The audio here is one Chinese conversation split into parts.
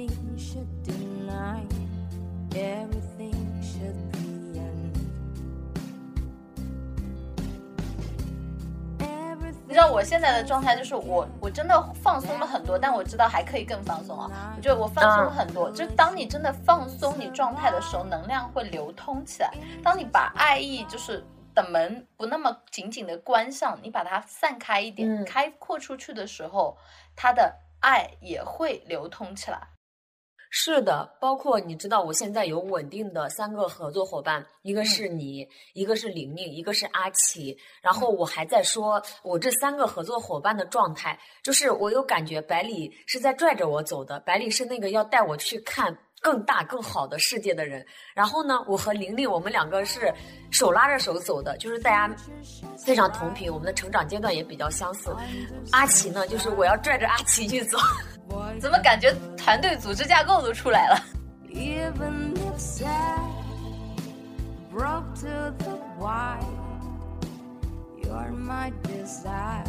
Everything should deny, everything should be end. 你知道我现在的状态就是我我真的放松了很多，但我知道还可以更放松啊。我觉得我放松了很多，就是当你真的放松你状态的时候，能量会流通起来。当你把爱意就是的门不那么紧紧的关上，你把它散开一点，嗯开阔出去的时候，它的爱也会流通起来。是的，包括你知道，我现在有稳定的三个合作伙伴，一个是你，一个是玲玲，一个是阿奇。然后我还在说，我这三个合作伙伴的状态，就是我有感觉百里是在拽着我走的，百里是那个要带我去看更大更好的世界的人。然后呢，我和玲玲，我们两个是手拉着手走的，就是大家非常同频，我们的成长阶段也比较相似。阿奇呢，就是我要拽着阿奇去走。怎么感觉团队组织架构都出来了？Even if sad, broke to the white, you're my desire.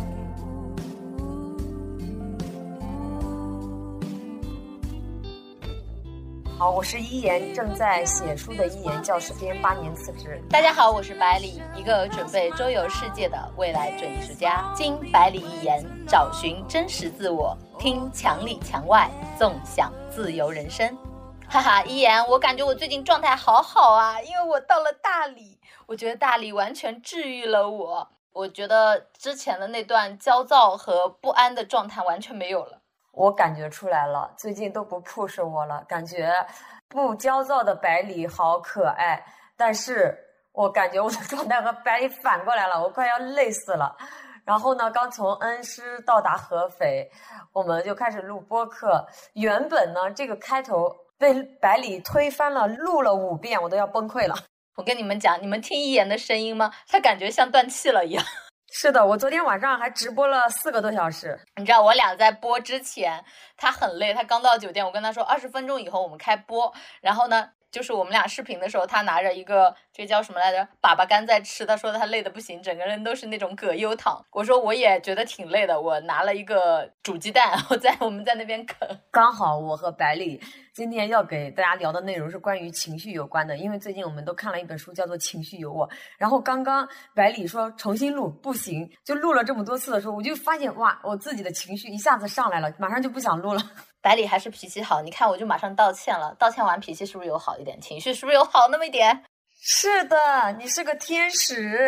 好，我是一言，正在写书的一言，教师编八年辞职。大家好，我是百里，一个准备周游世界的未来准艺术家。经百里一言，找寻真实自我，听墙里墙外，纵享自由人生。哈哈，一言，我感觉我最近状态好好啊，因为我到了大理，我觉得大理完全治愈了我。我觉得之前的那段焦躁和不安的状态完全没有了。我感觉出来了，最近都不 push 我了，感觉不焦躁的百里好可爱。但是我感觉我的状态和百里反过来了，我快要累死了。然后呢，刚从恩施到达合肥，我们就开始录播客。原本呢，这个开头被百里推翻了，录了五遍，我都要崩溃了。我跟你们讲，你们听一言的声音吗？他感觉像断气了一样。是的，我昨天晚上还直播了四个多小时。你知道我俩在播之前，他很累，他刚到酒店，我跟他说二十分钟以后我们开播。然后呢，就是我们俩视频的时候，他拿着一个这叫什么来着，粑粑干在吃。他说他累的不行，整个人都是那种葛优躺。我说我也觉得挺累的，我拿了一个煮鸡蛋，我在我们在那边啃。刚好我和百里今天要给大家聊的内容是关于情绪有关的，因为最近我们都看了一本书，叫做《情绪有我》。然后刚刚百里说重新录不行，就录了这么多次的时候，我就发现哇，我自己的情绪一下子上来了，马上就不想录了。百里还是脾气好，你看我就马上道歉了，道歉完脾气是不是有好一点？情绪是不是有好那么一点？是的，你是个天使，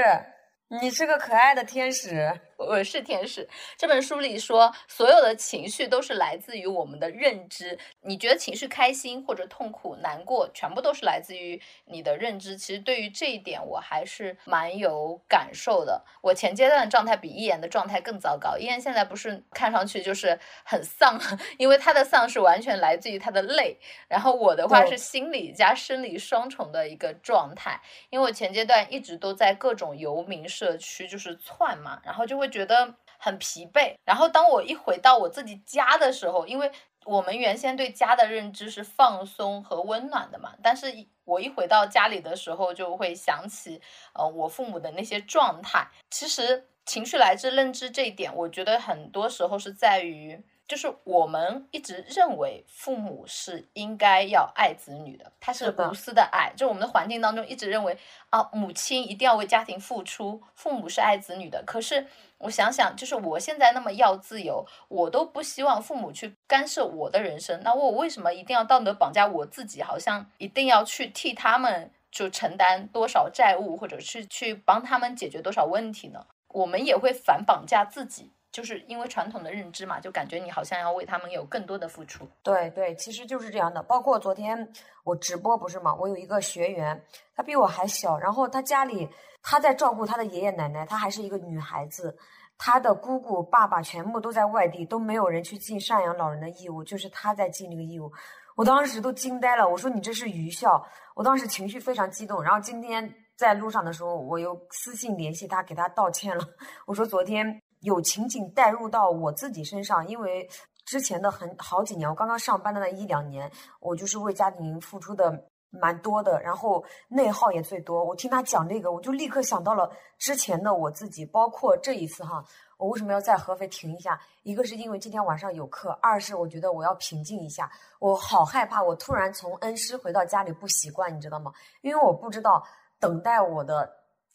你是个可爱的天使。我是天使。这本书里说，所有的情绪都是来自于我们的认知。你觉得情绪开心或者痛苦、难过，全部都是来自于你的认知。其实对于这一点，我还是蛮有感受的。我前阶段的状态比一言的状态更糟糕。一言现在不是看上去就是很丧，因为他的丧是完全来自于他的累。然后我的话是心理加生理双重的一个状态。因为我前阶段一直都在各种游民社区就是窜嘛，然后就会觉得很疲惫。然后当我一回到我自己家的时候，因为我们原先对家的认知是放松和温暖的嘛，但是我一回到家里的时候，就会想起呃我父母的那些状态。其实情绪来自认知这一点，我觉得很多时候是在于。就是我们一直认为父母是应该要爱子女的，他是无私的爱。就我们的环境当中一直认为啊，母亲一定要为家庭付出，父母是爱子女的。可是我想想，就是我现在那么要自由，我都不希望父母去干涉我的人生，那我为什么一定要道德绑架我自己？好像一定要去替他们就承担多少债务，或者是去帮他们解决多少问题呢？我们也会反绑架自己。就是因为传统的认知嘛，就感觉你好像要为他们有更多的付出。对对，其实就是这样的。包括昨天我直播不是嘛，我有一个学员，她比我还小，然后她家里她在照顾她的爷爷奶奶，她还是一个女孩子，她的姑姑爸爸全部都在外地，都没有人去尽赡养老人的义务，就是她在尽这个义务。我当时都惊呆了，我说你这是愚孝，我当时情绪非常激动。然后今天在路上的时候，我又私信联系她，给她道歉了。我说昨天有情景带入到我自己身上，因为之前的很好几年，我刚刚上班的那一两年，我就是为家庭付出的蛮多的，然后内耗也最多。我听他讲这个，我就立刻想到了之前的我自己，包括这一次哈，我为什么要在合肥停一下？一个是因为今天晚上有课，二是我觉得我要平静一下。我好害怕，我突然从恩施回到家里不习惯，你知道吗？因为我不知道等待我的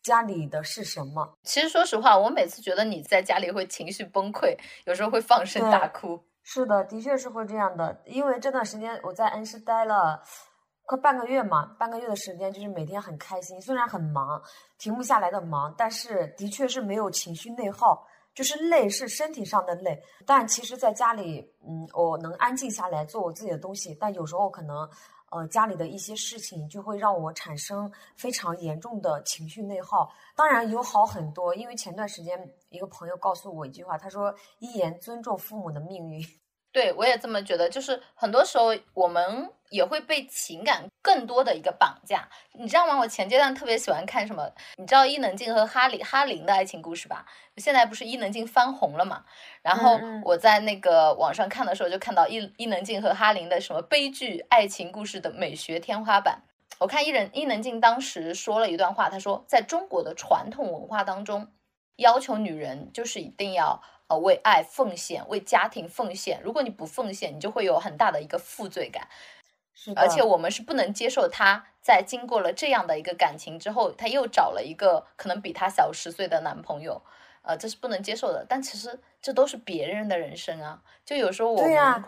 家里的是什么。其实说实话，我每次觉得你在家里会情绪崩溃，有时候会放声大哭。是的，的确是会这样的，因为这段时间我在恩施待了。快半个月嘛，半个月的时间就是每天很开心，虽然很忙，停不下来的忙，但是的确是没有情绪内耗，就是累是身体上的累。但其实，在家里，嗯，我能安静下来做我自己的东西，但有时候可能，呃，家里的一些事情就会让我产生非常严重的情绪内耗。当然有好很多，因为前段时间一个朋友告诉我一句话，他说：“一言尊重父母的命运。” 对，我也这么觉得。就是很多时候，我们也会被情感更多的一个绑架，你知道吗？我前阶段特别喜欢看什么？你知道伊能静和哈里哈林的爱情故事吧？现在不是伊能静翻红了嘛？然后我在那个网上看的时候，就看到伊伊能静和哈林的什么悲剧爱情故事的美学天花板。我看伊人伊能静当时说了一段话，她说，在中国的传统文化当中，要求女人就是一定要。呃，为爱奉献，为家庭奉献。如果你不奉献，你就会有很大的一个负罪感。而且我们是不能接受她在经过了这样的一个感情之后，她又找了一个可能比她小十岁的男朋友。呃，这是不能接受的。但其实这都是别人的人生啊。就有时候我们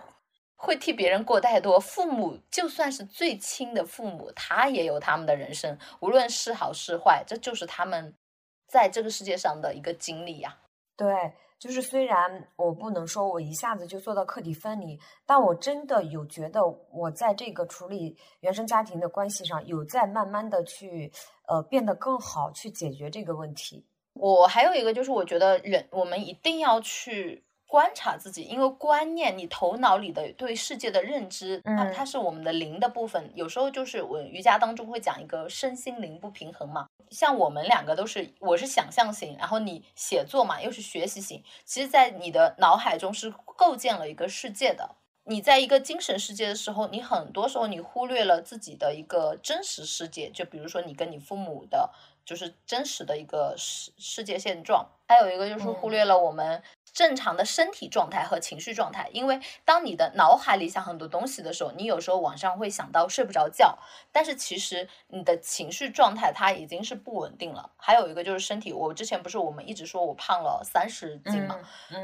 会替别人过太多。父母就算是最亲的父母，他也有他们的人生，无论是好是坏，这就是他们在这个世界上的一个经历呀。对。就是虽然我不能说我一下子就做到客体分离，但我真的有觉得我在这个处理原生家庭的关系上有在慢慢的去呃变得更好，去解决这个问题。我还有一个就是，我觉得人我们一定要去。观察自己，因为观念，你头脑里的对世界的认知，它它是我们的灵的部分。有时候就是我瑜伽当中会讲一个身心灵不平衡嘛。像我们两个都是，我是想象型，然后你写作嘛又是学习型。其实，在你的脑海中是构建了一个世界的。你在一个精神世界的时候，你很多时候你忽略了自己的一个真实世界。就比如说你跟你父母的，就是真实的一个世世界现状。还有一个就是忽略了我们。正常的身体状态和情绪状态，因为当你的脑海里想很多东西的时候，你有时候晚上会想到睡不着觉，但是其实你的情绪状态它已经是不稳定了。还有一个就是身体，我之前不是我们一直说我胖了三十斤嘛，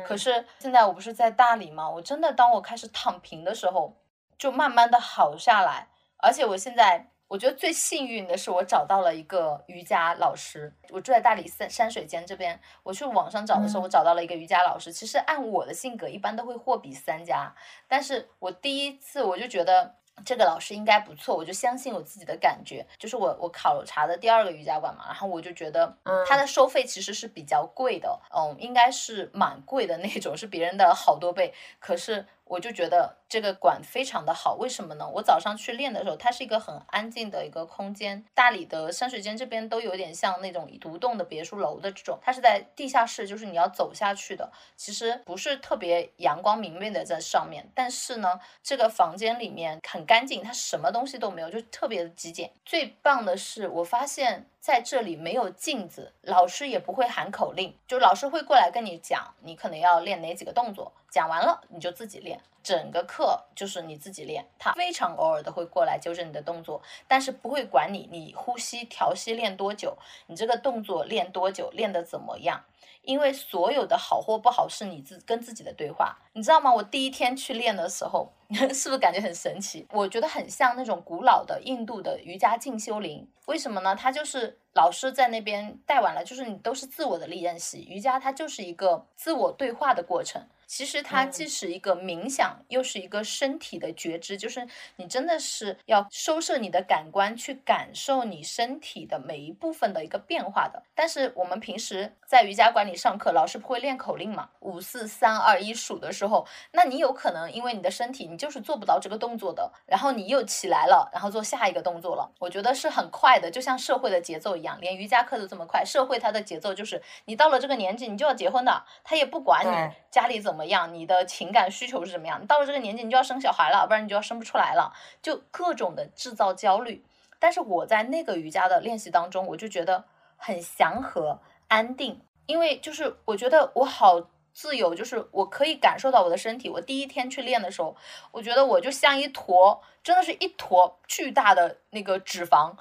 可是现在我不是在大理嘛，我真的当我开始躺平的时候，就慢慢的好下来，而且我现在。我觉得最幸运的是，我找到了一个瑜伽老师。我住在大理山山水间这边，我去网上找的时候，我找到了一个瑜伽老师。其实按我的性格，一般都会货比三家。但是我第一次我就觉得这个老师应该不错，我就相信我自己的感觉。就是我我考察的第二个瑜伽馆嘛，然后我就觉得，它的收费其实是比较贵的，嗯，应该是蛮贵的那种，是别人的好多倍。可是我就觉得。这个馆非常的好，为什么呢？我早上去练的时候，它是一个很安静的一个空间。大理的山水间这边都有点像那种独栋的别墅楼的这种，它是在地下室，就是你要走下去的。其实不是特别阳光明媚的在上面，但是呢，这个房间里面很干净，它什么东西都没有，就特别的极简。最棒的是，我发现在这里没有镜子，老师也不会喊口令，就老师会过来跟你讲，你可能要练哪几个动作，讲完了你就自己练。整个课就是你自己练，他非常偶尔的会过来纠正你的动作，但是不会管你，你呼吸调息练多久，你这个动作练多久，练得怎么样？因为所有的好或不好是你自跟自己的对话，你知道吗？我第一天去练的时候，是不是感觉很神奇？我觉得很像那种古老的印度的瑜伽静修灵，为什么呢？它就是老师在那边带完了，就是你都是自我的历练习，瑜伽它就是一个自我对话的过程。其实它既是一个冥想，又是一个身体的觉知，就是你真的是要收摄你的感官，去感受你身体的每一部分的一个变化的。但是我们平时在瑜伽馆里上课，老师不会练口令嘛？五四三二一数的时候，那你有可能因为你的身体，你就是做不到这个动作的，然后你又起来了，然后做下一个动作了。我觉得是很快的，就像社会的节奏一样，连瑜伽课都这么快。社会它的节奏就是你到了这个年纪，你就要结婚的，他也不管你家里怎么。怎么样？你的情感需求是什么样？到了这个年纪，你就要生小孩了，不然你就要生不出来了。就各种的制造焦虑。但是我在那个瑜伽的练习当中，我就觉得很祥和、安定，因为就是我觉得我好自由，就是我可以感受到我的身体。我第一天去练的时候，我觉得我就像一坨，真的是一坨巨大的那个脂肪，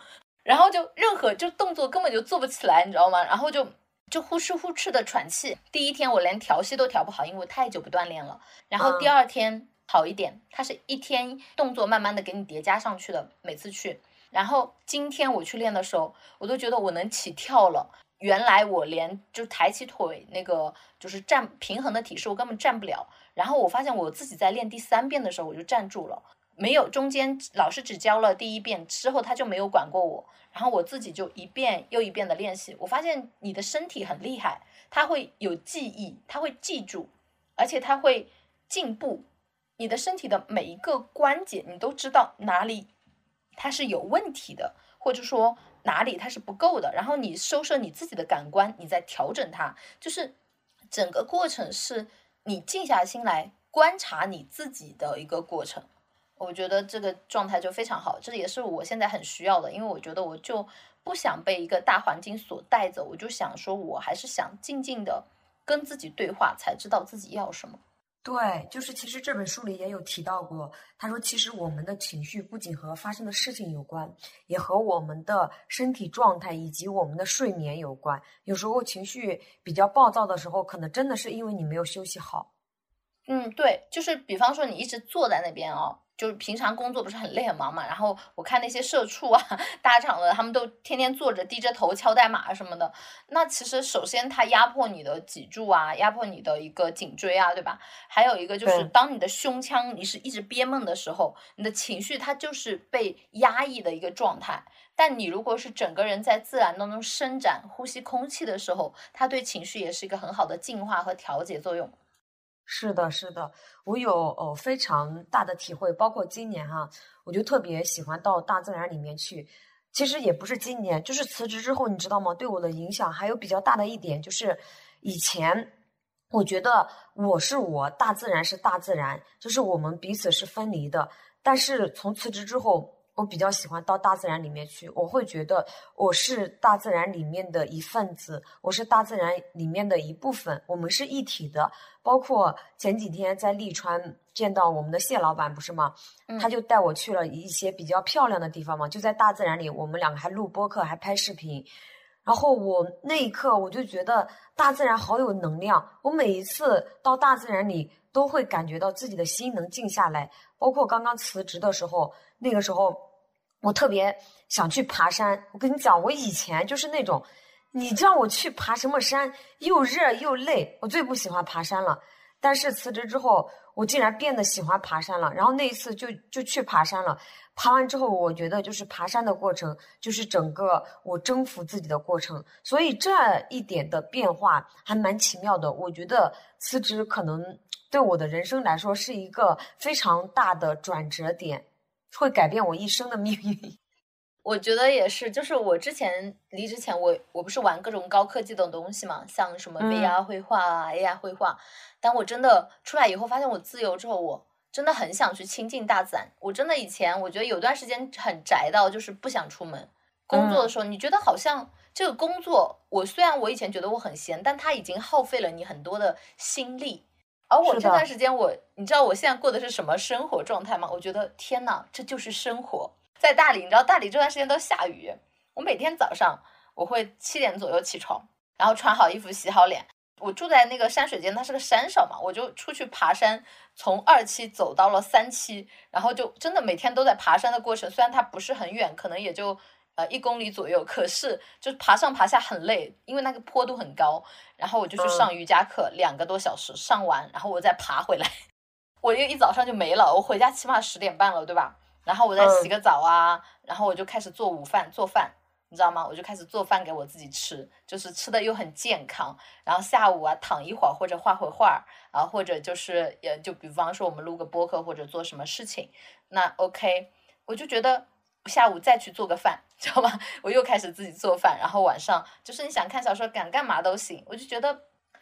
然后就任何就动作根本就做不起来，你知道吗？然后就就呼哧呼哧的喘气。第一天我连调息都调不好，因为我太久不锻炼了。然后第二天好一点，它是一天动作慢慢的给你叠加上去的，每次去。然后今天我去练的时候，我都觉得我能起跳了。原来我连就抬起腿那个就是站平衡的体式，我根本站不了。然后我发现我自己在练第三遍的时候，我就站住了，没有中间老师只教了第一遍之后，他就没有管过我。然后我自己就一遍又一遍的练习。我发现你的身体很厉害，它会有记忆，它会记住，而且它会进步。你的身体的每一个关节，你都知道哪里。它是有问题的，或者说哪里它是不够的，然后你收摄你自己的感官，你再调整它，就是整个过程是你静下心来观察你自己的一个过程。我觉得这个状态就非常好，这也是我现在很需要的，因为我觉得我就不想被一个大环境所带走，我就想说我还是想静静的跟自己对话，才知道自己要什么。对，就是其实这本书里也有提到过，他说其实我们的情绪不仅和发生的事情有关，也和我们的身体状态以及我们的睡眠有关。有时候情绪比较暴躁的时候，可能真的是因为你没有休息好。嗯，对，就是比方说你一直坐在那边哦。就是平常工作不是很累很忙嘛，然后我看那些社畜啊、大厂的，他们都天天坐着低着头敲代码什么的。那其实首先它压迫你的脊柱啊，压迫你的一个颈椎啊，对吧？还有一个就是当你的胸腔你是一直憋闷的时候，你的情绪它就是被压抑的一个状态。但你如果是整个人在自然当中伸展、呼吸空气的时候，它对情绪也是一个很好的净化和调节作用。是的，是的，我有呃非常大的体会，包括今年哈，我就特别喜欢到大自然里面去。其实也不是今年，就是辞职之后，你知道吗？对我的影响还有比较大的一点，就是以前我觉得我是我，大自然是大自然，就是我们彼此是分离的。但是从辞职之后，我比较喜欢到大自然里面去，我会觉得我是大自然里面的一份子，我是大自然里面的一部分，我们是一体的。包括前几天在利川见到我们的谢老板，不是吗？他就带我去了一些比较漂亮的地方嘛，就在大自然里，我们两个还录播客，还拍视频。然后我那一刻我就觉得大自然好有能量，我每一次到大自然里都会感觉到自己的心能静下来。包括刚刚辞职的时候，那个时候。我特别想去爬山。我跟你讲，我以前就是那种，你让我去爬什么山，又热又累，我最不喜欢爬山了。但是辞职之后，我竟然变得喜欢爬山了。然后那一次就就去爬山了。爬完之后，我觉得就是爬山的过程，就是整个我征服自己的过程。所以这一点的变化还蛮奇妙的。我觉得辞职可能对我的人生来说是一个非常大的转折点。会改变我一生的命运，我觉得也是。就是我之前离职前，我我不是玩各种高科技的东西嘛，像什么 VR 绘画啊、AI 绘画。但我真的出来以后，发现我自由之后，我真的很想去亲近大自然。我真的以前我觉得有段时间很宅到，就是不想出门。工作的时候，你觉得好像这个工作，我虽然我以前觉得我很闲，但它已经耗费了你很多的心力。而我这段时间，我你知道我现在过的是什么生活状态吗？我觉得天呐，这就是生活。在大理，你知道大理这段时间都下雨，我每天早上我会七点左右起床，然后穿好衣服、洗好脸。我住在那个山水间，它是个山上嘛，我就出去爬山，从二期走到了三期，然后就真的每天都在爬山的过程。虽然它不是很远，可能也就。呃，一公里左右，可是就是爬上爬下很累，因为那个坡度很高。然后我就去上瑜伽课，两个多小时上完，然后我再爬回来，我又一早上就没了。我回家起码十点半了，对吧？然后我再洗个澡啊，然后我就开始做午饭，做饭，你知道吗？我就开始做饭给我自己吃，就是吃的又很健康。然后下午啊，躺一会儿或者画会画，啊，或者就是也就比方说我们录个播客或者做什么事情，那 OK，我就觉得。下午再去做个饭，知道吗？我又开始自己做饭，然后晚上就是你想看小说、敢干嘛都行，我就觉得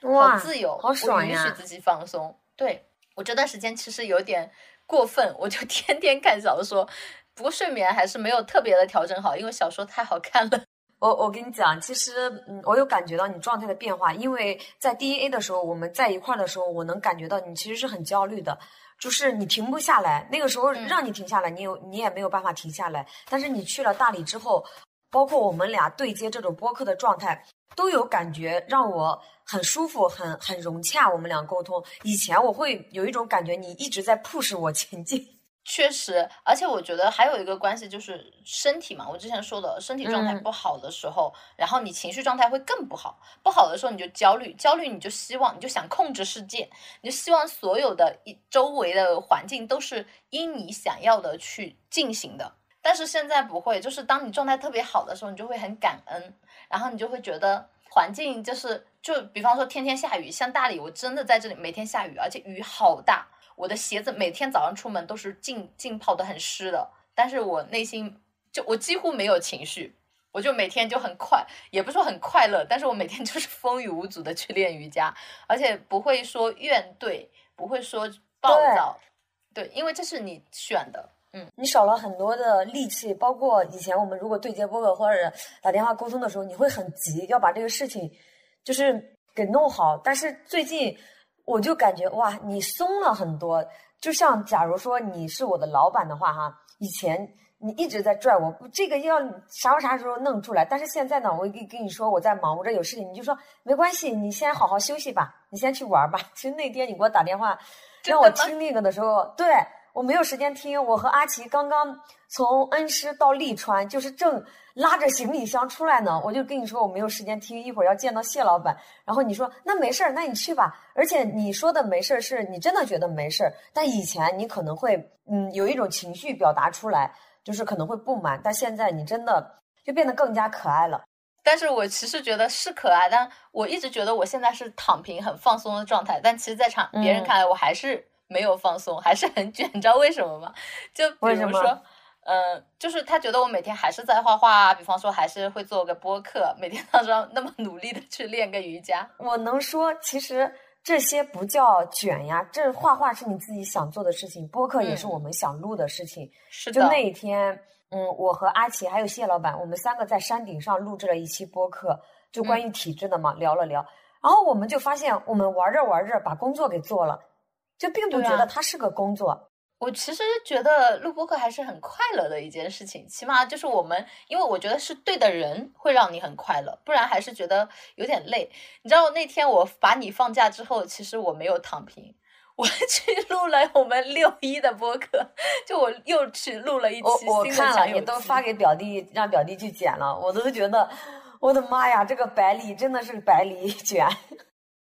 好自由，好爽呀！允许自己放松。对我这段时间其实有点过分，我就 天天看小说，不过睡眠还是没有特别的调整好，因为小说太好看了。我我跟你讲，其实嗯，我有感觉到你状态的变化，因为在 D A A 的时候，我们在一块儿的时候，我能感觉到你其实是很焦虑的，就是你停不下来。那个时候让你停下来，你有你也没有办法停下来。但是你去了大理之后，包括我们俩对接这种播客的状态，都有感觉让我很舒服，很很融洽。我们俩沟通，以前我会有一种感觉，你一直在 push 我前进。确实，而且我觉得还有一个关系就是身体嘛。我之前说的，身体状态嗯不好的时候，然后你情绪状态会更不好。不好的时候你就焦虑，焦虑你就希望，你就想控制世界，你就希望所有的一周围的环境都是因你想要的去进行的。但是现在不会，就是当你状态特别好的时候，你就会很感恩，然后你就会觉得环境就是，就比方说天天下雨，像大理，我真的在这里每天下雨，而且雨好大。我的鞋子每天早上出门都是浸浸泡的很湿的，但是我内心就我几乎没有情绪，我就每天就很快，也不是说很快乐，但是我每天 就是风雨无阻的去练瑜伽，而且不会说怨怼，不会说暴躁，对，因为这是你选的，嗯，你少了很多的力气，包括以前我们如果对接播客或者打电话沟通的时候，你会很急，要把这个事情就是给弄好。但是最近我就感觉哇，你松了很多。就像假如说你是我的老板的话，哈，以前你一直在拽我，这个要啥啥时候弄出来？但是现在呢，我跟跟你说我在忙，我这有事情，你就说没关系，你先好好休息吧，你先去玩吧。其实那天你给我打电话让我听那个的时候，对。我没有时间听，我和阿奇刚刚从恩施到利川，就是正拉着行李箱出来呢。我就跟你说我没有时间听，一会儿要见到谢老板。然后你说那没事儿，那你去吧。而且你说的没事儿，是你真的觉得没事儿。但以前你可能会嗯有一种情绪表达出来，就是可能会不满。但现在你真的就变得更加可爱了。但是我其实觉得是可爱，但我一直觉得我现在是躺平、很放松的状态。但其实，在场别人看来，我还是。没有放松，还是很卷，你知道为什么吗？就比如说，嗯、呃，就是他觉得我每天还是在画画啊，比方说还是会做个播客，每天早上那么努力的去练个瑜伽。我能说，其实这些不叫卷呀，这画画是你自己想做的事情，播客也是我们想录的事情。嗯、是就那一天，嗯，我和阿奇还有谢老板，我们三个在山顶上录制了一期播客，就关于体质的嘛，嗯、聊了聊。然后我们就发现，我们玩着玩着把工作给做了。就并不觉得它是个工作、啊。我其实觉得录播课还是很快乐的一件事情，起码就是我们，因为我觉得是对的人会让你很快乐，不然还是觉得有点累。你知道那天我把你放假之后，其实我没有躺平，我 去录了我们六一的播客，就我又去录了一期我我看了，你都发给表弟，让表弟去剪了，我都觉得，我的妈呀，这个百里真的是百里卷。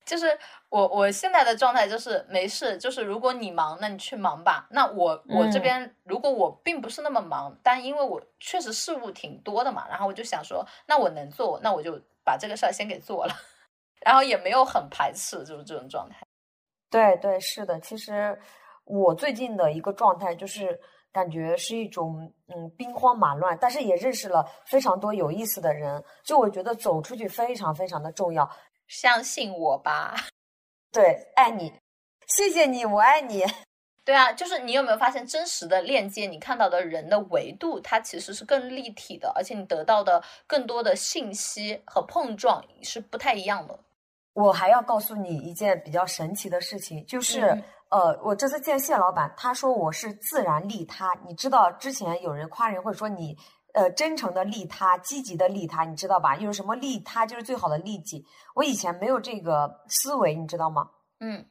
就是我我现在的状态就是没事，就是如果你忙，那你去忙吧。那我我这边、嗯、如果我并不是那么忙，但因为我确实事务挺多的嘛，然后我就想说，那我能做，那我就把这个事儿先给做了，然后也没有很排斥，就是这种状态。对对，是的。其实我最近的一个状态就是感觉是一种嗯兵荒马乱，但是也认识了非常多有意思的人。就我觉得走出去非常非常的重要。相信我吧，对，爱你，谢谢你，我爱你。对啊，就是你有没有发现，真实的链接，你看到的人的维度，它其实是更立体的，而且你得到的更多的信息和碰撞是不太一样的。我还要告诉你一件比较神奇的事情，就是、嗯、呃，我这次见谢老板，他说我是自然利他。你知道之前有人夸人会说你。呃，真诚的利他，积极的利他，你知道吧？有什么利他就是最好的利己。我以前没有这个思维，你知道吗？嗯，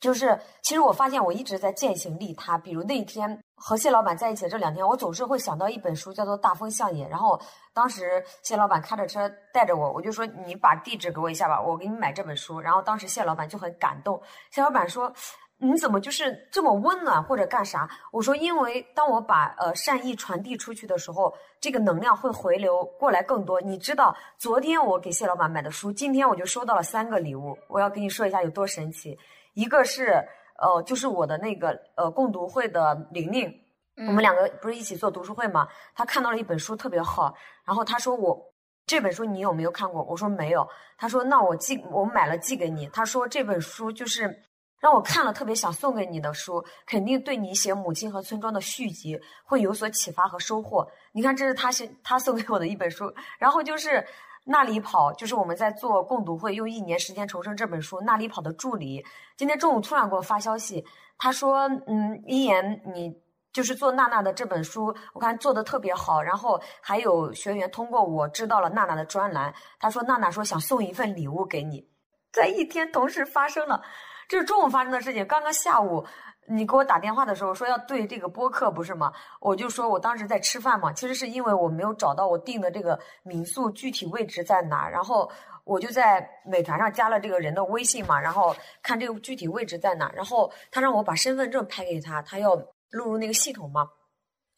就是其实我发现我一直在践行利他。比如那一天和谢老板在一起的这两天，我总是会想到一本书，叫做《大风向野》。然后当时谢老板开着车带着我，我就说你把地址给我一下吧，我给你买这本书。然后当时谢老板就很感动，谢老板说。你怎么就是这么温暖或者干啥？我说，因为当我把呃善意传递出去的时候，这个能量会回流过来更多。你知道，昨天我给谢老板买的书，今天我就收到了三个礼物。我要跟你说一下有多神奇。一个是呃，就是我的那个呃共读会的玲玲，嗯、我们两个不是一起做读书会嘛？他看到了一本书特别好，然后他说我这本书你有没有看过？我说没有。他说那我寄我买了寄给你。他说这本书就是。让我看了特别想送给你的书，肯定对你写《母亲和村庄》的续集会有所启发和收获。你看，这是他写他送给我的一本书，然后就是《那里跑》，就是我们在做共读会用一年时间重生这本书《那里跑》的助理，今天中午突然给我发消息，他说：“嗯，一言，你就是做娜娜的这本书，我看做的特别好。然后还有学员通过我知道了娜娜的专栏，他说娜娜说想送一份礼物给你，在一天同时发生了。”这是中午发生的事情。刚刚下午你给我打电话的时候说要对这个播客，不是吗？我就说我当时在吃饭嘛。其实是因为我没有找到我订的这个民宿具体位置在哪，然后我就在美团上加了这个人的微信嘛，然后看这个具体位置在哪。然后他让我把身份证拍给他，他要录入那个系统嘛。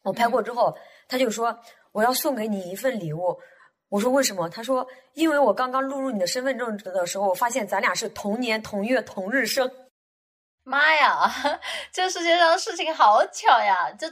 我拍过之后，他就说我要送给你一份礼物。我说为什么？他说，因为我刚刚录入你的身份证的时候，我发现咱俩是同年同月同日生。妈呀，这世界上的事情好巧呀！这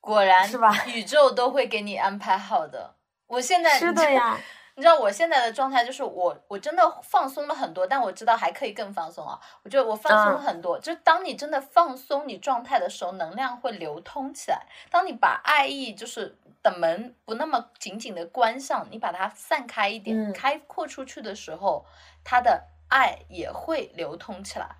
果然是吧？宇宙都会给你安排好的。我现在是的呀。你知道我现在的状态就是我我真的放松了很多，但我知道还可以更放松啊！我觉得我放松了很多，就是当你真的放松你状态的时候，能量会流通起来。当你把爱意就是的门不那么紧紧的关上，你把它散开一点，开阔出去的时候，它的爱也会流通起来。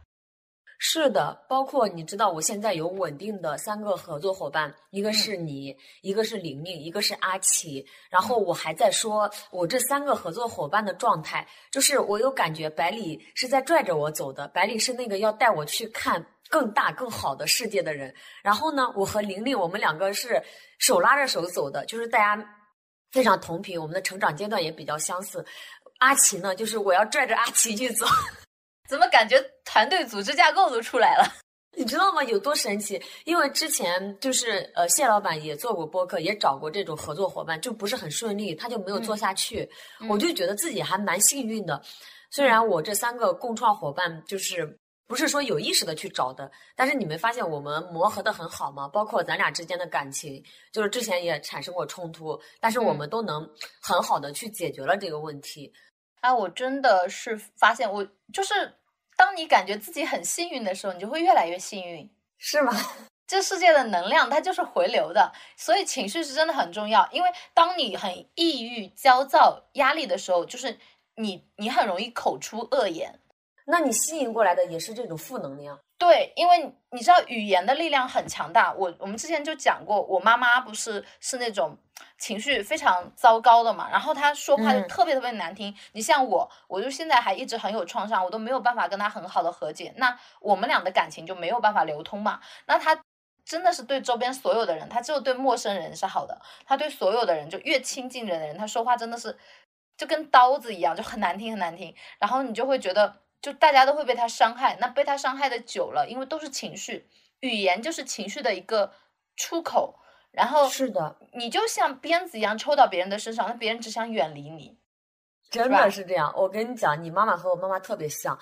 是的，包括你知道，我现在有稳定的三个合作伙伴，一个是你，一个是玲玲，一个是阿奇。然后我还在说，我这三个合作伙伴的状态，就是我有感觉，百里是在拽着我走的，百里是那个要带我去看更大更好的世界的人。然后呢，我和玲玲，我们两个是手拉着手走的，就是大家非常同频，我们的成长阶段也比较相似。阿奇呢，就是我要拽着阿奇去走。怎么感觉团队组织架构都出来了？你知道吗？有多神奇？因为之前就是呃，谢老板也做过播客，也找过这种合作伙伴，就不是很顺利，他就没有做下去。我就觉得自己还蛮幸运的，虽然我这三个共创伙伴就是不是说有意识的去找的，但是你没发现我们磨合的很好吗？包括咱俩之间的感情，就是之前也产生过冲突，但是我们都能很好的去解决了这个问题。啊，我真的是发现，我就是当你感觉自己很幸运的时候，你就会越来越幸运，是吗？这世界的能量它就是回流的，所以情绪是真的很重要。因为当你很抑郁、焦躁、压力的时候，就是你你很容易口出恶言，那你吸引过来的也是这种负能量。对，因为你知道语言的力量很强大。我我们之前就讲过，我妈妈不是是那种情绪非常糟糕的嘛，然后她说话就特别特别难听。你像我，我就现在还一直很有创伤，我都没有办法跟她很好的和解，那我们俩的感情就没有办法流通嘛。那她真的是对周边所有的人，她只有对陌生人是好的，她对所有的人就越亲近人的人，她说话真的是就跟刀子一样，就很难听很难听。然后你就会觉得。就大家都会被他伤害，那被他伤害的久了，因为都是情绪，语言就是情绪的一个出口，然后是的，你就像鞭子一样抽到别人的身上，那别人只想远离你，真的是这样。我跟你讲，你妈妈和我妈妈特别像，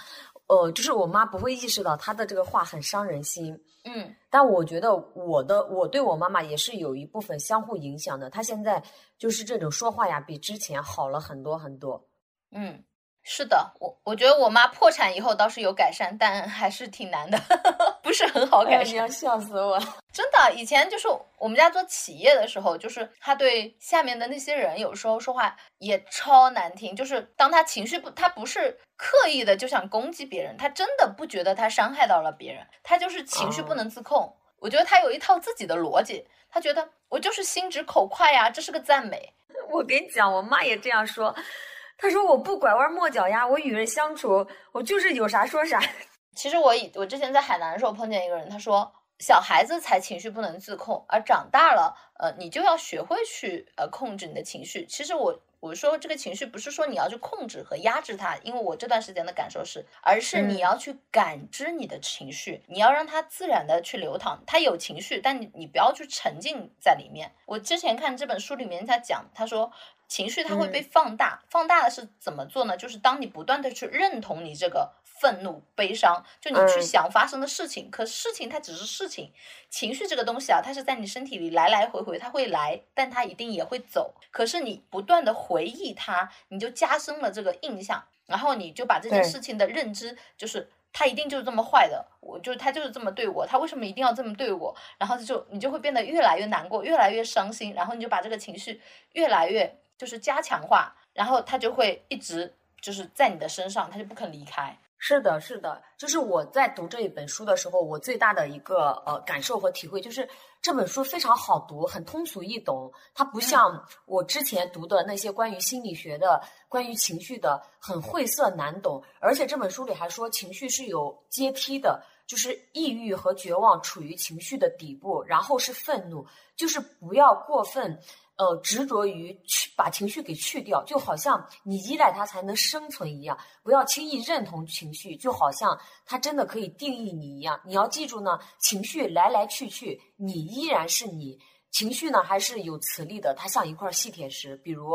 呃，就是我妈不会意识到她的这个话很伤人心，嗯，但我觉得我的我对我妈妈也是有一部分相互影响的，她现在就是这种说话呀，比之前好了很多很多，嗯。是的，我我觉得我妈破产以后倒是有改善，但还是挺难的，不是很好改善。你要笑死我！真的，以前就是我们家做企业的时候，就是他对下面的那些人有时候说话也超难听。就是当他情绪不，他不是刻意的就想攻击别人，他真的不觉得他伤害到了别人，他就是情绪不能自控。我觉得他有一套自己的逻辑，他觉得我就是心直口快呀，这是个赞美。我跟你讲，我妈也这样说。他说：“我不拐弯抹角呀，我与人相处，我就是有啥说啥。”其实我以我之前在海南的时候碰见一个人，他说：“小孩子才情绪不能自控，而长大了，呃，你就要学会去呃控制你的情绪。”其实我我说这个情绪不是说你要去控制和压制它，因为我这段时间的感受是，而是你要去感知你的情绪，你要让它自然的去流淌。它有情绪，但你你不要去沉浸在里面。我之前看这本书里面他讲，他说。情绪它会被放大，放大的是怎么做呢？就是当你不断的去认同你这个愤怒、悲伤，就你去想发生的事情，可事情它只是事情，情绪这个东西啊，它是在你身体里来来回回，它会来，但它一定也会走。可是你不断的回忆它，你就加深了这个印象，然后你就把这件事情的认知就是。他一定就是这么坏的，我就他就是这么对我，他为什么一定要这么对我？然后就你就会变得越来越难过，越来越伤心，然后你就把这个情绪越来越就是加强化，然后他就会一直就是在你的身上，他就不肯离开。是的，是的，就是我在读这一本书的时候，我最大的一个呃感受和体会就是这本书非常好读，很通俗易懂。它不像我之前读的那些关于心理学的、关于情绪的，很晦涩难懂。而且这本书里还说，情绪是有阶梯的，就是抑郁和绝望处于情绪的底部，然后是愤怒，就是不要过分。呃，执着于去把情绪给去掉，就好像你依赖它才能生存一样。不要轻易认同情绪，就好像它真的可以定义你一样。你要记住呢，情绪来来去去，你依然是你。情绪呢，还是有磁力的，它像一块细铁石。比如，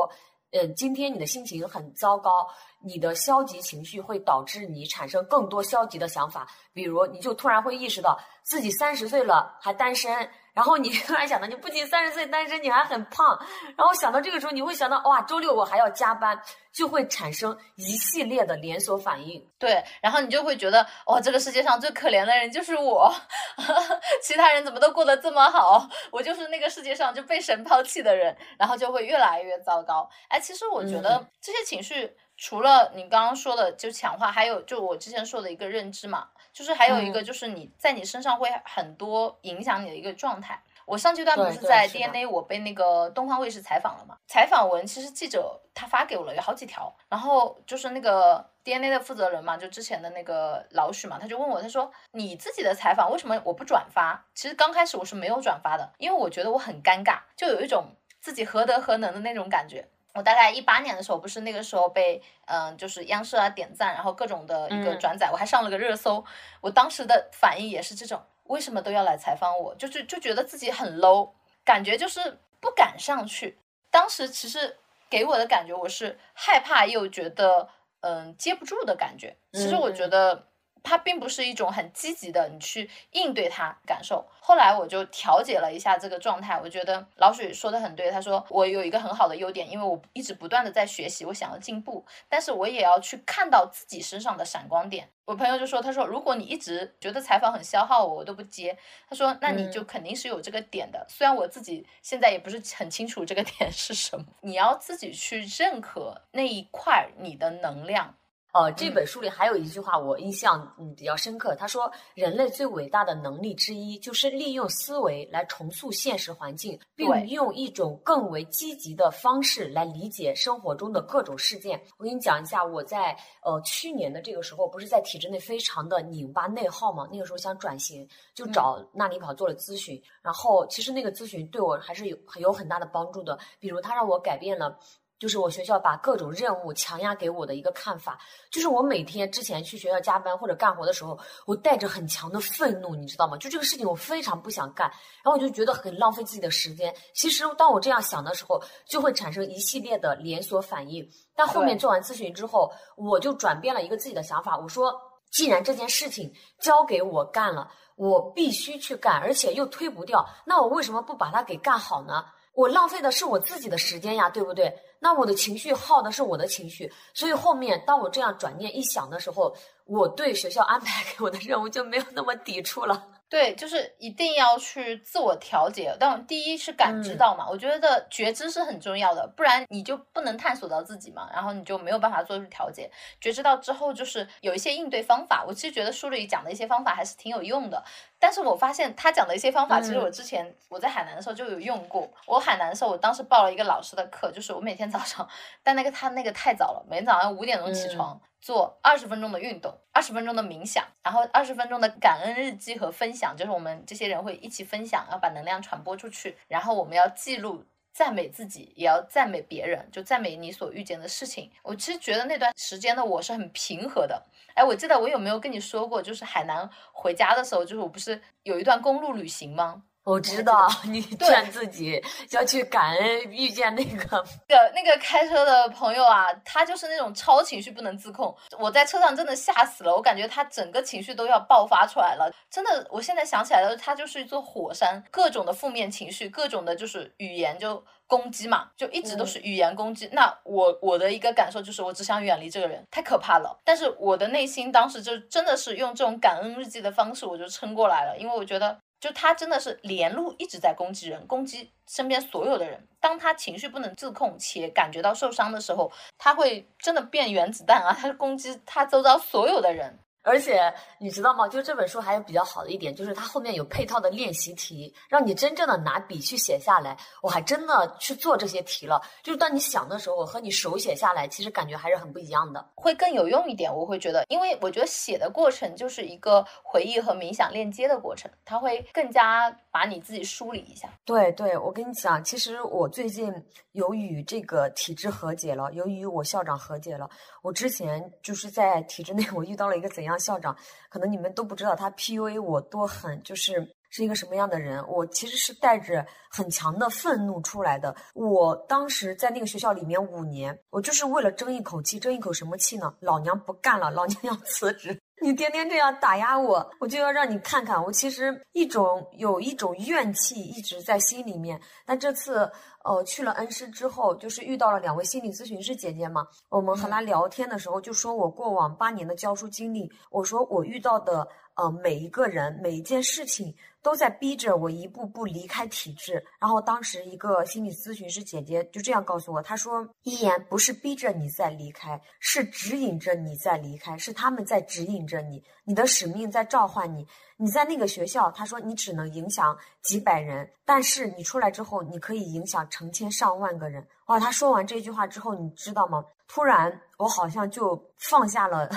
嗯，今天你的心情很糟糕，你的消极情绪会导致你产生更多消极的想法。比如，你就突然会意识到自己三十岁了还单身。然后你 突然想到，你不仅三十岁单身，你还很胖。然后想到这个时候，你会想到，哇，周六我还要加班，就会产生一系列的连锁反应。对，然后你就会觉得，哇，这个世界上最可怜的人就是我，其他人怎么都过得这么好，我就是那个世界上就被神抛弃的人，然后就会越来越糟糕。哎，其实我觉得这些情绪，除了你刚刚说的就强化，还有就我之前说的一个认知嘛。就是还有一个，就是你在你身上会很多影响你的一个状态。我上阶段不是在 DNA，我被那个东方卫视采访了嘛？采访文其实记者他发给我了有好几条，然后就是那个 DNA 的负责人嘛，就之前的那个老许嘛，他就问我，他说你自己的采访为什么我不转发？其实刚开始我是没有转发的，因为我觉得我很尴尬，就有一种自己何德何能的那种感觉。我大概一八年的时候，不是那个时候被嗯，就是央视啊点赞，然后各种的一个转载，我还上了个热搜。我当时的反应也是这种，为什么都要来采访我？就是就觉得自己很 low，感觉就是不敢上去。当时其实给我的感觉，我是害怕又觉得嗯接不住的感觉。其实我觉得。它并不是一种很积极的，你去应对它感受。后来我就调节了一下这个状态，我觉得老许说的很对。他说我有一个很好的优点，因为我一直不断的在学习，我想要进步，但是我也要去看到自己身上的闪光点。我朋友就说，他说如果你一直觉得采访很消耗我，我都不接，他说那你就肯定是有这个点的。虽然我自己现在也不是很清楚这个点是什么，你要自己去认可那一块你的能量。呃，这本书里还有一句话我印象嗯比较深刻。他说，人类最伟大的能力之一就是利用思维来重塑现实环境，并用一种更为积极的方式来理解生活中的各种事件。我给你讲一下，我在呃去年的这个时候，不是在体制内非常的拧巴内耗嘛？那个时候想转型，就找纳尼跑做了咨询。然后其实那个咨询对我还是有有很大的帮助的，比如他让我改变了。就是我学校把各种任务强压给我的一个看法，就是我每天之前去学校加班或者干活的时候，我带着很强的愤怒，你知道吗？就这个事情我非常不想干，然后我就觉得很浪费自己的时间。其实当我这样想的时候，就会产生一系列的连锁反应。但后面做完咨询之后，我就转变了一个自己的想法，我说，既然这件事情交给我干了，我必须去干，而且又推不掉，那我为什么不把它给干好呢？我浪费的是我自己的时间呀，对不对？那我的情绪耗的是我的情绪，所以后面当我这样转念一想的时候，我对学校安排给我的任务就没有那么抵触了。对，就是一定要去自我调节。但第一是感知到嘛，我觉得觉知是很重要的，不然你就不能探索到自己嘛，然后你就没有办法做出调节。觉知到之后，就是有一些应对方法。我其实觉得书里讲的一些方法还是挺有用的。但是我发现他讲的一些方法，其实我之前我在海南的时候就有用过。我海南的时候，我当时报了一个老师的课，就是我每天早上，但那个他那个太早了，每天早上五点钟起床。做二十分钟的运动，二十分钟的冥想，然后二十分钟的感恩日记和分享，就是我们这些人会一起分享，要把能量传播出去。然后我们要记录赞美自己，也要赞美别人，就赞美你所遇见的事情。我其实觉得那段时间的我是很平和的。哎，我记得我有没有跟你说过，就是海南回家的时候，就是我不是有一段公路旅行吗？我知道 你劝自己要去感恩遇见那个那个那个开车的朋友啊，他就是那种超情绪不能自控。我在车上真的吓死了，我感觉他整个情绪都要爆发出来了。真的，我现在想起来了，他就是一座火山，各种的负面情绪，各种的就是语言就攻击嘛，就一直都是语言攻击。那我我的一个感受就是，我只想远离这个人，太可怕了。但是我的内心当时就真的是用这种感恩日记的方式，我就撑过来了，因为我觉得。就他真的是连路一直在攻击人，攻击身边所有的人。当他情绪不能自控且感觉到受伤的时候，他会真的变原子弹啊！他攻击他周遭所有的人。而且你知道吗？就这本书还有比较好的一点，就是它后面有配套的练习题，让你真正的拿笔去写下来。我还真的去做这些题了。就是当你想的时候和你手写下来，其实感觉还是很不一样的，会更有用一点。我会觉得，因为我觉得写的过程就是一个回忆和冥想链接的过程，它会更加把你自己梳理一下。对对，我跟你讲，其实我最近有与这个体制和解了，由于我校长和解了。我之前就是在体制内，我遇到了一个怎样校长？可能你们都不知道他 PUA 我多狠，就是是一个什么样的人。我其实是带着很强的愤怒出来的。我当时在那个学校里面五年，我就是为了争一口气，争一口什么气呢？老娘不干了，老娘要辞职。你天天这样打压我，我就要让你看看，我其实一种有一种怨气一直在心里面。但这次，呃，去了恩施之后，就是遇到了两位心理咨询师姐姐嘛。我们和她聊天的时候，就说我过往八年的教书经历，我说我遇到的呃每一个人每一件事情。都在逼着我一步步离开体制。然后当时一个心理咨询师姐姐就这样告诉我，她说：“一言不是逼着你在离开，是指引着你在离开，是他们在指引着你，你的使命在召唤你。你在那个学校，她说你只能影响几百人，但是你出来之后，你可以影响成千上万个人。”哇！她说完这句话之后，你知道吗？突然我好像就放下了。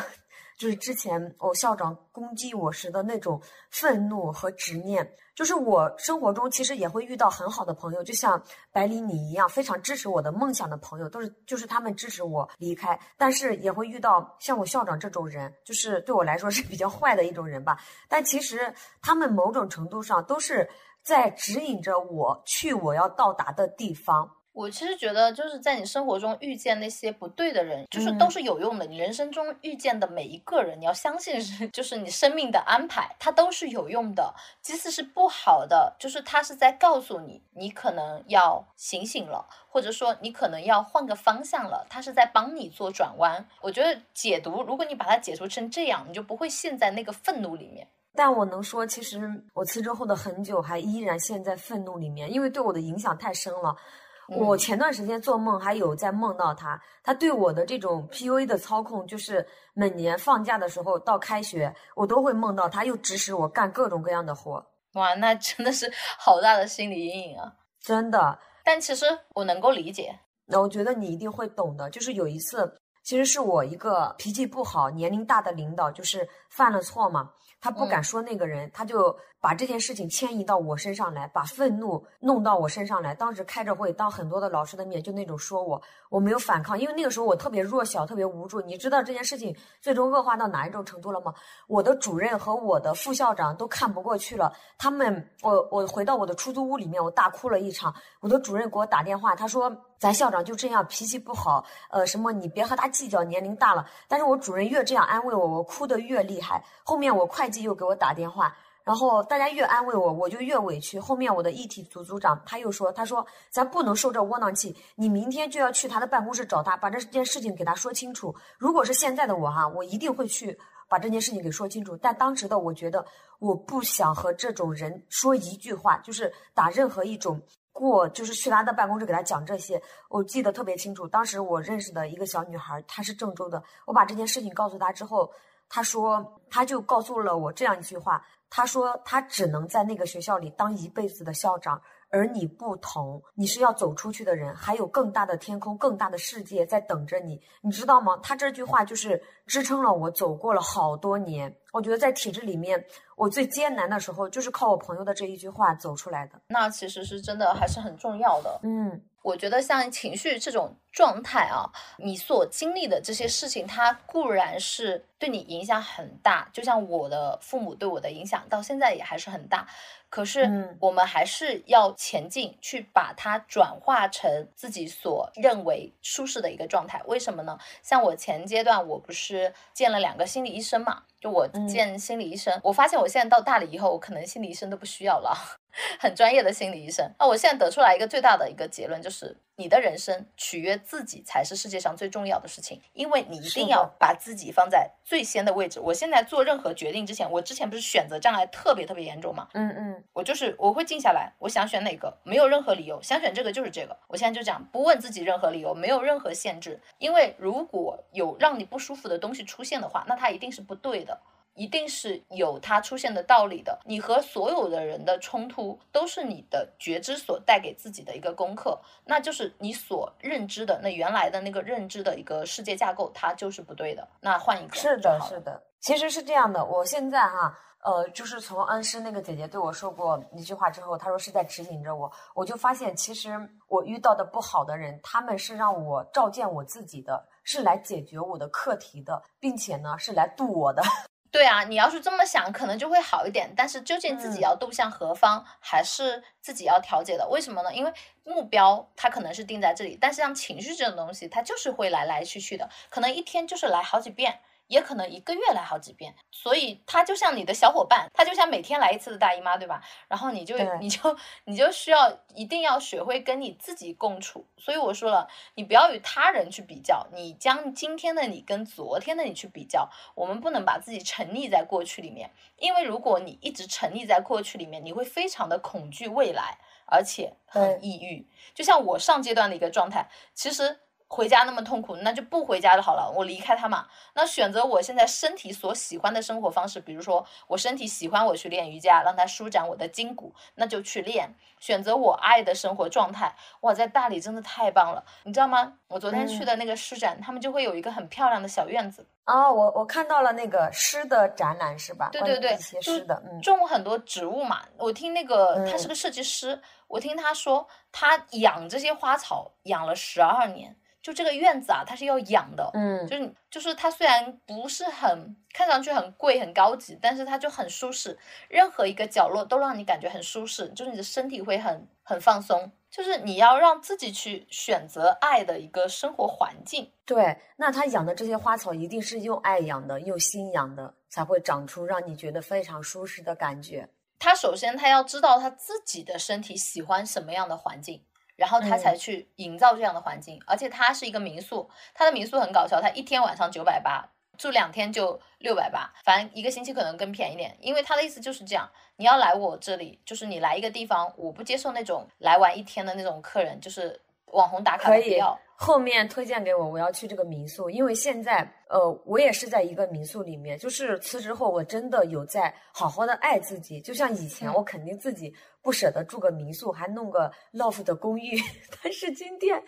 就是之前我校长攻击我时的那种愤怒和执念，就是我生活中其实也会遇到很好的朋友，就像百里你一样，非常支持我的梦想的朋友，都是就是他们支持我离开，但是也会遇到像我校长这种人，就是对我来说是比较坏的一种人吧。但其实他们某种程度上都是在指引着我去我要到达的地方。我其实觉得，就是在你生活中遇见那些不对的人，就是都是有用的。你人生中遇见的每一个人，你要相信是，就是你生命的安排，它都是有用的。即使是不好的，就是它是在告诉你，你可能要醒醒了，或者说你可能要换个方向了，它是在帮你做转弯。我觉得解读，如果你把它解读成这样，你就不会陷在那个愤怒里面。但我能说，其实我辞职后的很久，还依然陷在愤怒里面，因为对我的影响太深了。我前段时间做梦，还有在梦到他，他对我的这种 PUA 的操控，就是每年放假的时候到开学，我都会梦到他，又指使我干各种各样的活。哇，那真的是 好大的心理阴影啊！真的。但其实我能够理解。那我觉得你一定会懂的。就是有一次，其实是我一个脾气不好、年龄大的领导，就是犯了错嘛。他不敢说那个人，他就把这件事情迁移到我身上来，把愤怒弄到我身上来。当时开着会，当很多的老师的面，就那种说我，我没有反抗，因为那个时候我特别弱小，特别无助。你知道这件事情最终恶化到哪一种程度了吗？我的主任和我的副校长都看不过去了，他们，我我回到我的出租屋里面，我大哭了一场。我的主任给我打电话，他说。咱校长就这样，脾气不好，呃，什么你别和他计较，年龄大了。但是我主任越这样安慰我，我哭得越厉害。后面我会计又给我打电话，然后大家越安慰我，我就越委屈。后面我的一体组组长他又说，他说咱不能受这窝囊气，你明天就要去他的办公室找他，把这件事情给他说清楚。如果是现在的我哈，我一定会去把这件事情给说清楚。但当时的我觉得，我不想和这种人说一句话，就是打任何一种。过就是去他的办公室给他讲这些，我记得特别清楚。当时我认识的一个小女孩，她是郑州的。我把这件事情告诉她之后，她说，她就告诉了我这样一句话：她说他只能在那个学校里当一辈子的校长。而你不同，你是要走出去的人，还有更大的天空、更大的世界在等着你，你知道吗？他这句话就是支撑了我走过了好多年。我觉得在体制里面，我最艰难的时候就是靠我朋友的这一句话走出来的。那其实是真的，还是很重要的。嗯，我觉得像情绪这种状态啊，你所经历的这些事情，它固然是对你影响很大，就像我的父母对我的影响到现在也还是很大。可是嗯我们还是要前进，去把它转化成自己所认为舒适的一个状态。为什么呢？像我前阶段，我不是见了两个心理医生嘛？就我嗯见心理医生，我发现我现在到大理以后，我可能心理医生都不需要了，很专业的心理医生。那我现在得出来一个最大的一个结论，就是你的人生取悦自己才是世界上最重要的事情，因为你一定要把自己放在最先的位置。我现在做任何决定之前，我之前不是选择障碍特别特别严重嘛？嗯嗯，我就是我会静下来，我想选哪个，没有任何理由，想选这个就是这个。我现在就讲，不问自己任何理由，没有任何限制，因为如果有让你不舒服的东西出现的话，那它一定是不对的。一定是有它出现的道理的。你和所有的人的冲突，都是你的觉知所带给自己的一个功课，那就是你所认知的那原来的那个认知的一个世界架构，它就是不对的。那换一个是的，是的，其实是这样的。我现在哈，呃，就是从恩师那个姐姐对我说过一句话之后，她说是在指引着我，我就发现其实我遇到的不好的人，他们是让我照见我自己的，是来解决我的课题的，并且呢是来渡我的。对啊，你要是这么想，可能就会好一点。但是究竟自己嗯要动向何方，还是自己要调节的？为什么呢？因为目标它可能是定在这里，但是像情绪这种东西，它就是会来来去去的，可能一天就是来好几遍。也可能一个月来好几遍，所以它就像你的小伙伴，它就像每天来一次的大姨妈，对吧？然后你就你就你就需要一定要学会跟你自己共处。所以我说了，你不要与他人去比较，你将今天的你跟昨天的你去比较，我们不能把自己沉溺在过去里面，因为如果你一直沉溺在过去里面，你会非常的恐惧未来，而且很抑郁。就像我上阶段的一个状态，其实回家那么痛苦，那就不回家就好了，我离开他嘛。那选择我现在身体所喜欢的生活方式，比如说我身体喜欢我去练瑜伽，让它舒展我的筋骨，那就去练。选择我爱的生活状态，哇，在大理真的太棒了，你知道吗？我昨天去嗯的那个施展，他们就会有一个很漂亮的小院子，啊、我我看到了那个诗的展览是吧？对对对诗的，嗯，种很多植物嘛。我听那个他是嗯个设计师，我听他说他养这些花草养了十二年，就这个院子啊，它是要养的。嗯就是就是它虽然不是很看上去很贵很高级，但是它就很舒适，任何一个角落都让你感觉很舒适，就是你的身体会很很放松。就是你要让自己去选择爱的一个生活环境。对，那他养的这些花草一定是用爱养的，用心养的，才会长出让你觉得非常舒适的感觉。他首先他要知道他自己的身体喜欢什么样的环境，然后他才嗯去营造这样的环境。而且他是一个民宿，他的民宿很搞笑，他一天晚上九百八，住两天就六百八，反正一个星期可能更便宜点。因为他的意思就是这样，你要来我这里，就是你来一个地方，我不接受那种来玩一天的那种客人，就是网红打卡可以的不要。后面推荐给我，我要去这个民宿，因为现在呃，我也是在一个民宿里面，就是辞职后我真的有在好好的爱自己，就像以前嗯我肯定自己不舍得住个民宿，还弄个 loft 的公寓，但是今天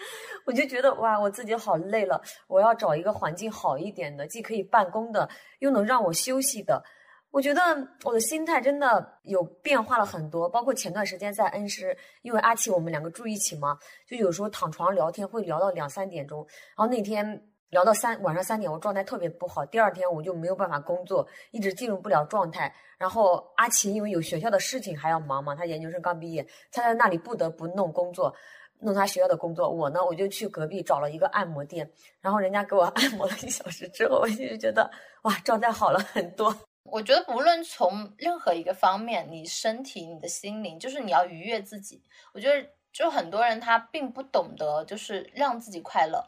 我就觉得哇，我自己好累了，我要找一个环境好一点的，既可以办公的，又能让我休息的。我觉得我的心态真的有变化了很多，包括前段时间在恩施，因为阿奇我们两个住一起嘛，就有时候躺床聊天会聊到两三点钟，然后那天聊到三晚上三点，我状态特别不好，第二天我就没有办法工作，一直进入不了状态。然后阿奇因为有学校的事情还要忙嘛，他研究生刚毕业，他在那里不得不弄工作。弄他学校的工作，我呢我就去隔壁找了一个按摩店，然后人家给我 按摩了一小时之后，我就觉得哇状态好了很多。我觉得不论从任何一个方面，你身体、你的心灵，就是你要愉悦自己。我觉得就很多人他并不懂得，就是让自己快乐。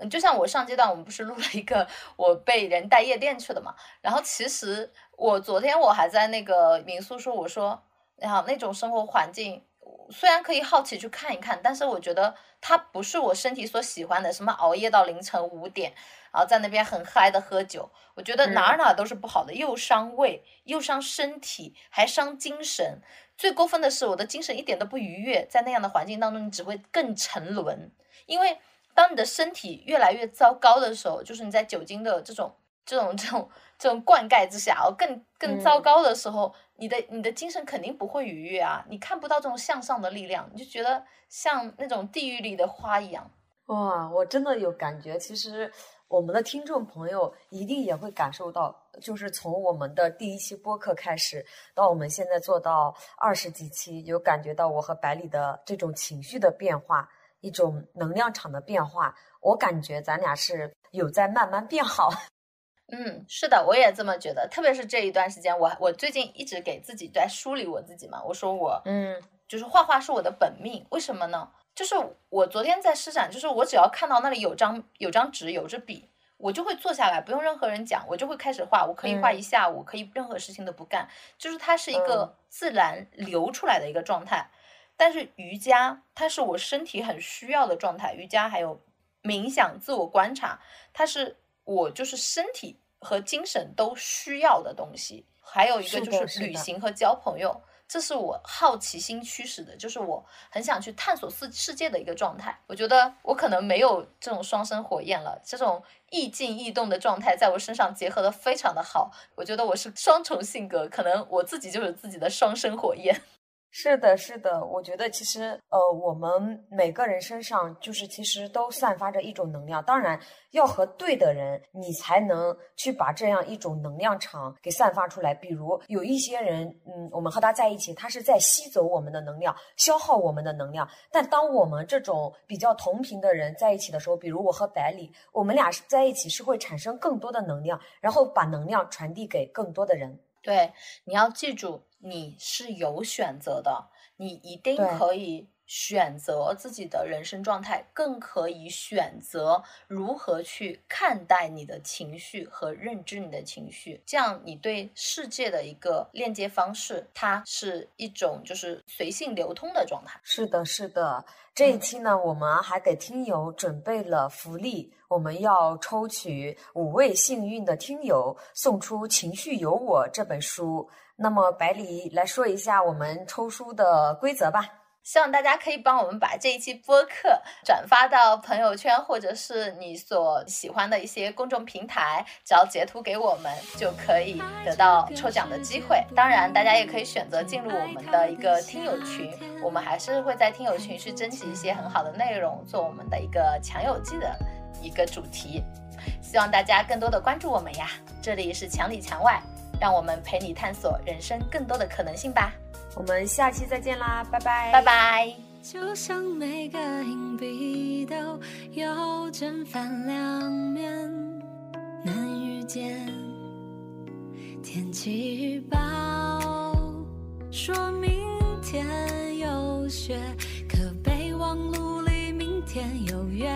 嗯，就像我上阶段，我们不是录了一个我被人带夜店去的嘛，然后其实我昨天我还在那个民宿说，我说，然后那种生活环境。虽然可以好奇去看一看，但是我觉得它不是我身体所喜欢的，什么熬夜到凌晨五点，然后在那边很嗨的喝酒，我觉得哪儿哪儿都是不好的，又伤胃，又伤身体，还伤精神。最过分的是，我的精神一点都不愉悦，在那样的环境当中，你只会更沉沦。因为当你的身体越来越糟糕的时候，就是你在酒精的这种、这种、这种、这种灌溉之下，哦，更更糟嗯糕的时候，你的你的精神肯定不会愉悦啊，你看不到这种向上的力量，你就觉得像那种地狱里的花一样。哇，我真的有感觉。其实我们的听众朋友一定也会感受到，就是从我们的第一期播客开始，到我们现在做到二十几期，有感觉到我和百里的这种情绪的变化，一种能量场的变化。我感觉咱俩是有在慢慢变好。嗯，是的，我也这么觉得。特别是这一段时间，我我最近一直给自己在梳理我自己嘛。我说我，嗯，就是画画是我的本命，为什么呢？就是我昨天在施展，就是我只要看到那里有张有张纸有支笔，我就会坐下来，不用任何人讲，我就会开始画。我可以画一下午，可以任何事情都不干，就是它是一个自然流出来的一个状态。但是瑜伽，它是我身体很需要的状态。瑜伽还有冥想、自我观察，它是我就是身体和精神都需要的东西。还有一个就是旅行和交朋友。这是我好奇心驱使的，就是我很想去探索世世界的一个状态。我觉得我可能没有这种双生火焰了，这种易静易动的状态在我身上结合的非常的好。我觉得我是双重性格，可能我自己就是自己的双生火焰。是的，是的，我觉得其实呃，我们每个人身上就是其实都散发着一种能量。当然，要和对的人，你才能去把这样一种能量场给散发出来。比如有一些人，嗯，我们和他在一起，他是在吸走我们的能量，消耗我们的能量。但当我们这种比较同频的人在一起的时候，比如我和百里，我们俩在一起是会产生更多的能量，然后把能量传递给更多的人。对，你要记住。你是有选择的，你一定可以选择自己的人生状态，更可以选择如何去看待你的情绪和认知你的情绪。这样，你对世界的一个链接方式，它是一种就是随性流通的状态。是的，是的。这一期呢，我们还给听友准备了福利，我们要抽取五位幸运的听友，送出《情绪有我》这本书。那么，百里来说一下我们抽书的规则吧。希望大家可以帮我们把这一期播客转发到朋友圈，或者是你所喜欢的一些公众平台，只要截图给我们，就可以得到抽奖的机会。当然，大家也可以选择进入我们的一个听友群，我们还是会在听友群去征集一些很好的内容，做我们的一个强友记的一个主题。希望大家更多的关注我们呀！这里是墙里墙外。让我们陪你探索人生更多的可能性吧。我们下期再见啦，拜拜，拜拜。就像每个硬币都有正反两面，能遇见。天气预报说明天有雪，可备忘录里明天有约。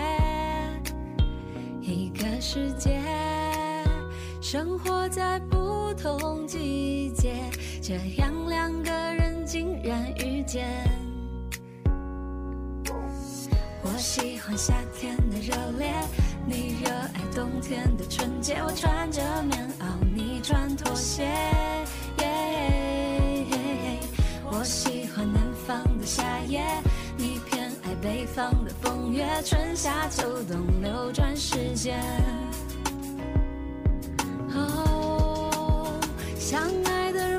一个世界，生活在不。同季节，这样两个人竟然遇见。我喜欢夏天的热烈，你热爱冬天的纯洁。我穿着棉袄，你穿拖鞋。我喜欢南方的夏夜，你偏爱北方的风月。春夏秋冬流转时间。相爱的人。